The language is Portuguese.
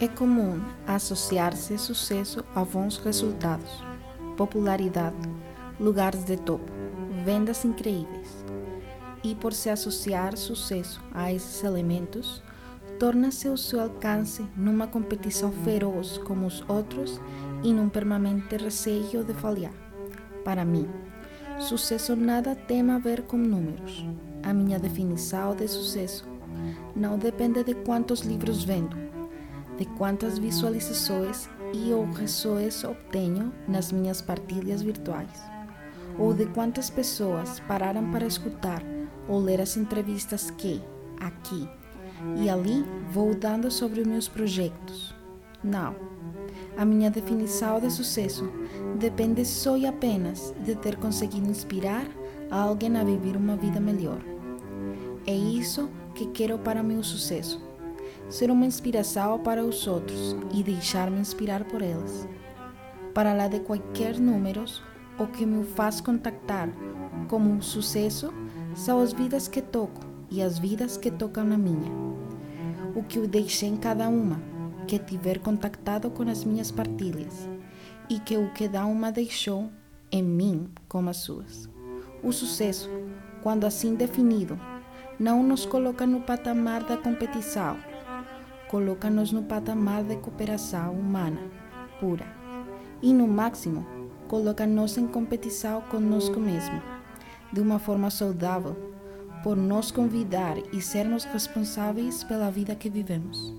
É comum associar-se sucesso a bons resultados, popularidade, lugares de topo, vendas incríveis. E por se associar sucesso a esses elementos, torna-se o seu alcance numa competição feroz com os outros e num permanente receio de falhar. Para mim, sucesso nada tem a ver com números. A minha definição de sucesso não depende de quantos livros vendo de quantas visualizações e ou obtenho nas minhas partilhas virtuais, ou de quantas pessoas pararam para escutar ou ler as entrevistas que, aqui e ali, vou dando sobre meus projetos. Não. A minha definição de sucesso depende só e apenas de ter conseguido inspirar alguém a viver uma vida melhor. É isso que quero para meu sucesso ser uma inspiração para os outros e deixar-me inspirar por eles. Para lá de qualquer números, o que me faz contactar como um sucesso são as vidas que toco e as vidas que tocam na minha. O que eu deixei em cada uma, que tiver contactado com as minhas partilhas, e que o que cada uma deixou em mim como as suas. O sucesso, quando assim definido, não nos coloca no patamar da competição, coloca-nos no patamar de cooperação humana pura e, no máximo, coloca-nos em competição conosco mesmo, de uma forma saudável, por nos convidar e sermos responsáveis pela vida que vivemos.